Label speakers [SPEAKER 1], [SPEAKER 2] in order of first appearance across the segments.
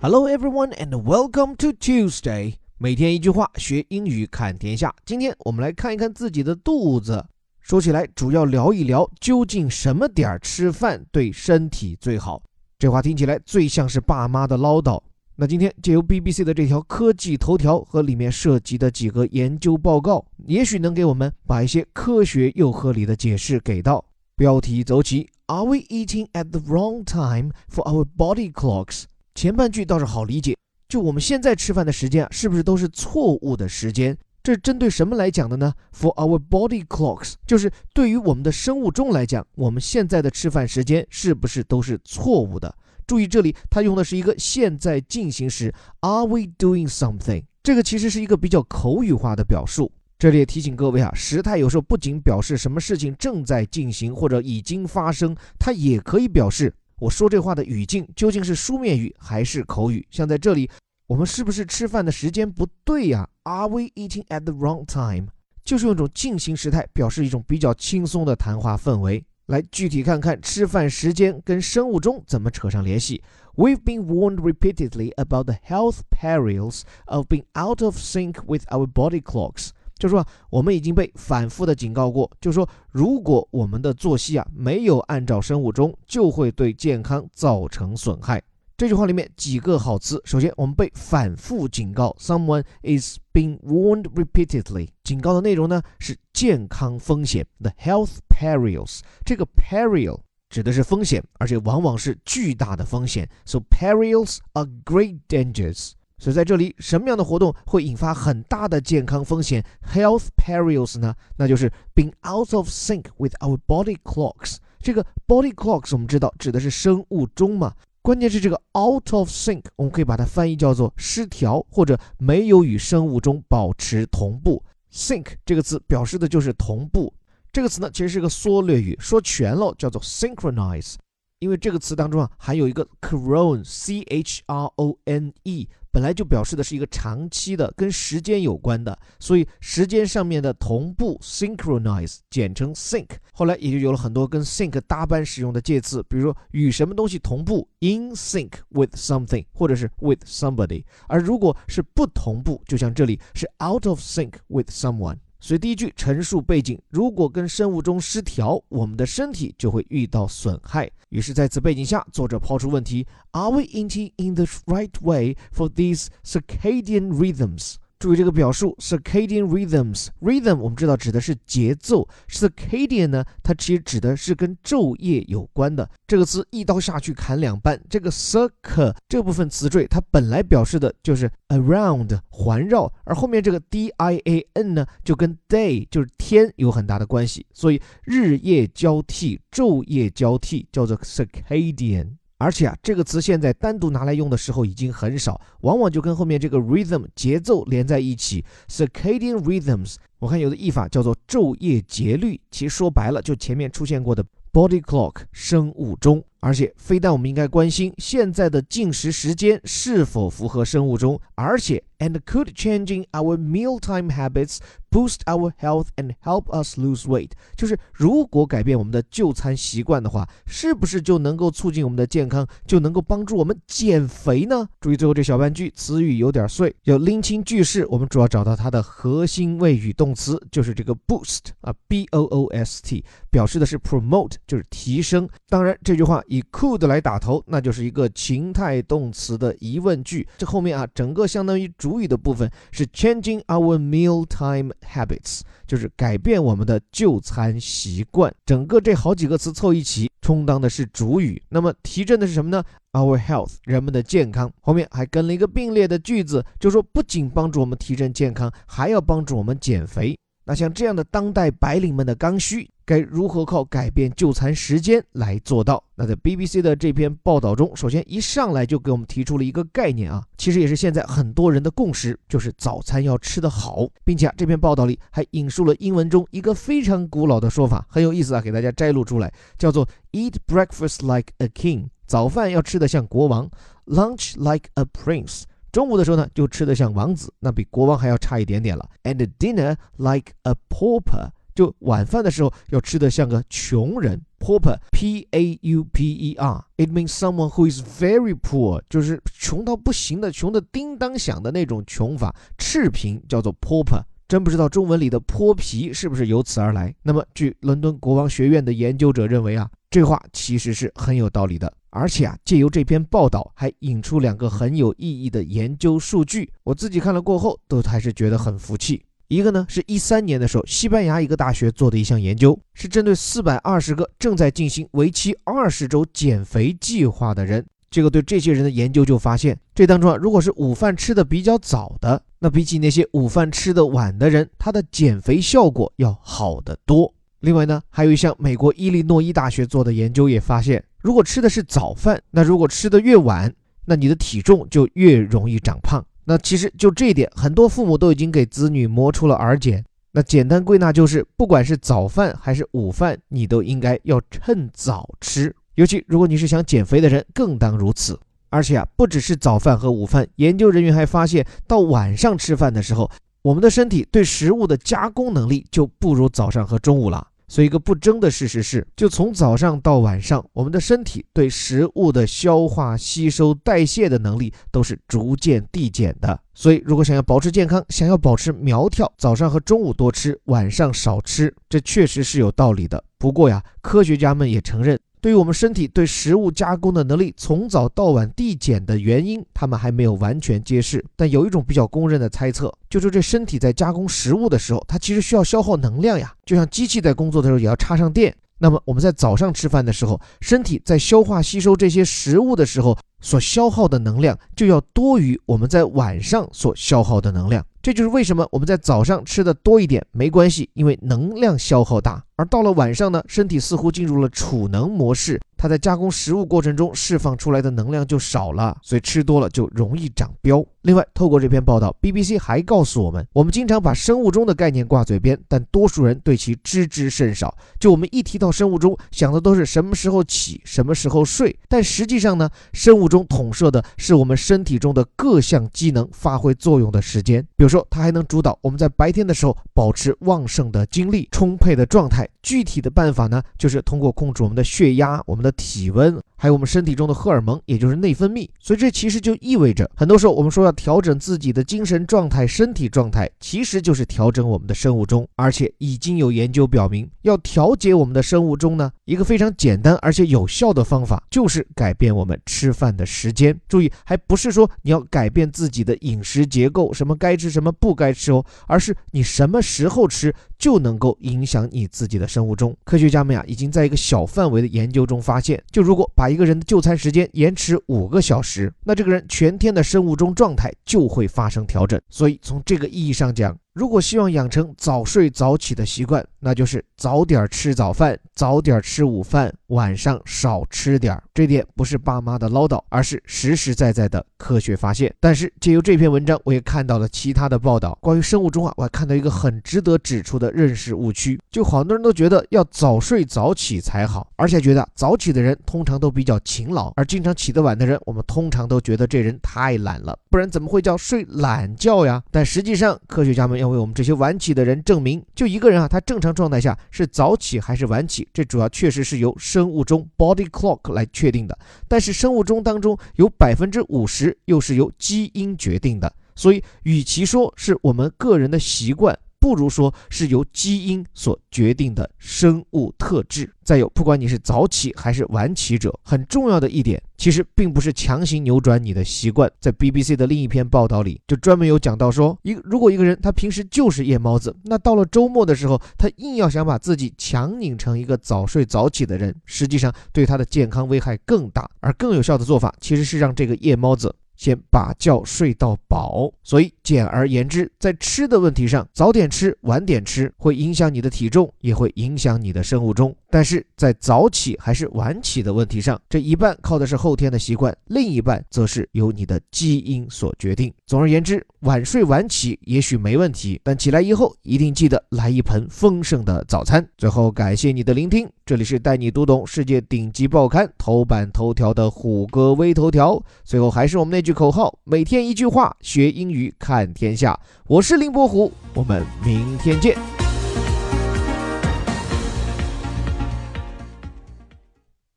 [SPEAKER 1] Hello everyone and welcome to Tuesday。每天一句话，学英语看天下。今天我们来看一看自己的肚子。说起来，主要聊一聊究竟什么点儿吃饭对身体最好。这话听起来最像是爸妈的唠叨。那今天借由 BBC 的这条科技头条和里面涉及的几个研究报告，也许能给我们把一些科学又合理的解释给到。标题走起：Are we eating at the wrong time for our body clocks？前半句倒是好理解，就我们现在吃饭的时间啊，是不是都是错误的时间？这是针对什么来讲的呢？For our body clocks，就是对于我们的生物钟来讲，我们现在的吃饭时间是不是都是错误的？注意这里，它用的是一个现在进行时，Are we doing something？这个其实是一个比较口语化的表述。这里也提醒各位啊，时态有时候不仅表示什么事情正在进行或者已经发生，它也可以表示。我说这话的语境究竟是书面语还是口语？像在这里，我们是不是吃饭的时间不对呀？Are we eating at the wrong time？就是用一种进行时态表示一种比较轻松的谈话氛围。来具体看看吃饭时间跟生物钟怎么扯上联系。We've been warned repeatedly about the health perils of being out of sync with our body clocks. 就说我们已经被反复的警告过，就说如果我们的作息啊没有按照生物钟，就会对健康造成损害。这句话里面几个好词，首先我们被反复警告，someone is being warned repeatedly。警告的内容呢是健康风险，the health perils。这个 peril 指的是风险，而且往往是巨大的风险，so perils are great dangers。所以在这里，什么样的活动会引发很大的健康风险 （health perils） 呢？那就是 being out of sync with our body clocks。这个 body clocks 我们知道指的是生物钟嘛？关键是这个 out of sync，我们可以把它翻译叫做失调或者没有与生物钟保持同步。sync 这个词表示的就是同步。这个词呢，其实是个缩略语，说全了叫做 synchronize。因为这个词当中啊，还有一个 chrone，c h r o n e。本来就表示的是一个长期的跟时间有关的，所以时间上面的同步 synchronize 简称 sync，后来也就有了很多跟 sync 搭班使用的介词，比如说与什么东西同步 in sync with something，或者是 with somebody，而如果是不同步，就像这里是 out of sync with someone。所以第一句陈述背景，如果跟生物钟失调，我们的身体就会遇到损害。于是，在此背景下，作者抛出问题：Are we eating in the right way for these circadian rhythms？注意这个表述，circadian rhythms，rhythm 我们知道指的是节奏，circadian 呢，它其实指的是跟昼夜有关的。这个词一刀下去砍两半，这个 circ 这部分词缀它本来表示的就是 around 环绕，而后面这个 d i a n 呢，就跟 day 就是天有很大的关系，所以日夜交替、昼夜交替叫做 circadian。而且啊，这个词现在单独拿来用的时候已经很少，往往就跟后面这个 rhythm 节奏连在一起。circadian rhythms，我看有的译法叫做昼夜节律，其实说白了就前面出现过的 body clock 生物钟。而且非但我们应该关心现在的进食时间是否符合生物钟，而且 and could changing our mealtime habits boost our health and help us lose weight，就是如果改变我们的就餐习惯的话，是不是就能够促进我们的健康，就能够帮助我们减肥呢？注意最后这小半句词语有点碎，要拎清句式。我们主要找到它的核心谓语动词，就是这个 boost 啊，b o o s t，表示的是 promote，就是提升。当然这句话。以 could 来打头，那就是一个情态动词的疑问句。这后面啊，整个相当于主语的部分是 changing our mealtime habits，就是改变我们的就餐习惯。整个这好几个词凑一起，充当的是主语。那么提振的是什么呢？Our health，人们的健康。后面还跟了一个并列的句子，就说不仅帮助我们提振健康，还要帮助我们减肥。那像这样的当代白领们的刚需，该如何靠改变就餐时间来做到？那在 BBC 的这篇报道中，首先一上来就给我们提出了一个概念啊，其实也是现在很多人的共识，就是早餐要吃得好，并且啊，这篇报道里还引述了英文中一个非常古老的说法，很有意思啊，给大家摘录出来，叫做 Eat breakfast like a king，早饭要吃得像国王；Lunch like a prince。中午的时候呢，就吃得像王子，那比国王还要差一点点了。And dinner like a pauper，就晚饭的时候要吃的像个穷人。Pauper，P-A-U-P-E-R，it means someone who is very poor，就是穷到不行的，穷的叮当响的那种穷法。赤贫叫做 pauper，真不知道中文里的泼皮是不是由此而来。那么，据伦敦国王学院的研究者认为啊，这话其实是很有道理的。而且啊，借由这篇报道，还引出两个很有意义的研究数据。我自己看了过后，都还是觉得很服气。一个呢，是一三年的时候，西班牙一个大学做的一项研究，是针对四百二十个正在进行为期二十周减肥计划的人。这个对这些人的研究就发现，这当中啊，如果是午饭吃的比较早的，那比起那些午饭吃的晚的人，他的减肥效果要好得多。另外呢，还有一项美国伊利诺伊大学做的研究也发现。如果吃的是早饭，那如果吃的越晚，那你的体重就越容易长胖。那其实就这一点，很多父母都已经给子女磨出了耳茧。那简单归纳就是，不管是早饭还是午饭，你都应该要趁早吃。尤其如果你是想减肥的人，更当如此。而且啊，不只是早饭和午饭，研究人员还发现，到晚上吃饭的时候，我们的身体对食物的加工能力就不如早上和中午了。所以，一个不争的事实是，就从早上到晚上，我们的身体对食物的消化、吸收、代谢的能力都是逐渐递减的。所以，如果想要保持健康，想要保持苗条，早上和中午多吃，晚上少吃，这确实是有道理的。不过呀，科学家们也承认。对于我们身体对食物加工的能力从早到晚递减的原因，他们还没有完全揭示。但有一种比较公认的猜测，就是这身体在加工食物的时候，它其实需要消耗能量呀，就像机器在工作的时候也要插上电。那么我们在早上吃饭的时候，身体在消化吸收这些食物的时候所消耗的能量，就要多于我们在晚上所消耗的能量。这就是为什么我们在早上吃的多一点没关系，因为能量消耗大。而到了晚上呢，身体似乎进入了储能模式，它在加工食物过程中释放出来的能量就少了，所以吃多了就容易长膘。另外，透过这篇报道，BBC 还告诉我们，我们经常把生物钟的概念挂嘴边，但多数人对其知之甚少。就我们一提到生物钟，想的都是什么时候起，什么时候睡，但实际上呢，生物中统摄的是我们身体中的各项机能发挥作用的时间。比如说，它还能主导我们在白天的时候保持旺盛的精力、充沛的状态。具体的办法呢，就是通过控制我们的血压、我们的体温，还有我们身体中的荷尔蒙，也就是内分泌。所以这其实就意味着，很多时候我们说要调整自己的精神状态、身体状态，其实就是调整我们的生物钟。而且已经有研究表明，要调节我们的生物钟呢，一个非常简单而且有效的方法，就是改变我们吃饭的时间。注意，还不是说你要改变自己的饮食结构，什么该吃什么不该吃哦，而是你什么时候吃。就能够影响你自己的生物钟。科学家们呀，已经在一个小范围的研究中发现，就如果把一个人的就餐时间延迟五个小时，那这个人全天的生物钟状态就会发生调整。所以从这个意义上讲，如果希望养成早睡早起的习惯，那就是早点吃早饭，早点吃午饭，晚上少吃点。这点不是爸妈的唠叨，而是实实在在的科学发现。但是借由这篇文章，我也看到了其他的报道，关于生物钟啊，我还看到一个很值得指出的认识误区，就好多人都觉得要早睡早起才好，而且觉得早起的人通常都比较勤劳，而经常起得晚的人，我们通常都觉得这人太懒了，不然怎么会叫睡懒觉呀？但实际上，科学家们要。为我们这些晚起的人证明，就一个人啊，他正常状态下是早起还是晚起，这主要确实是由生物钟 （body clock） 来确定的。但是生物钟当中有百分之五十又是由基因决定的，所以与其说是我们个人的习惯。不如说是由基因所决定的生物特质。再有，不管你是早起还是晚起者，很重要的一点，其实并不是强行扭转你的习惯。在 BBC 的另一篇报道里，就专门有讲到说，一如果一个人他平时就是夜猫子，那到了周末的时候，他硬要想把自己强拧成一个早睡早起的人，实际上对他的健康危害更大。而更有效的做法，其实是让这个夜猫子。先把觉睡到饱，所以简而言之，在吃的问题上，早点吃、晚点吃会影响你的体重，也会影响你的生物钟。但是在早起还是晚起的问题上，这一半靠的是后天的习惯，另一半则是由你的基因所决定。总而言之，晚睡晚起也许没问题，但起来以后一定记得来一盆丰盛的早餐。最后，感谢你的聆听，这里是带你读懂世界顶级报刊头版头条的虎哥微头条。最后还是我们那句口号：每天一句话，学英语看天下。我是林伯虎，我们明天见。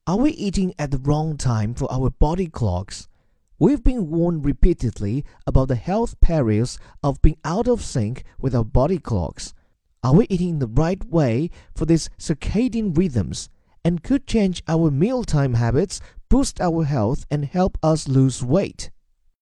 [SPEAKER 1] Are we eating at the wrong time for our body clocks? We've been warned repeatedly about the health perils of being out of sync with our body clocks. Are we eating the right way for these circadian rhythms? And could change our mealtime habits, boost our health, and help us lose weight?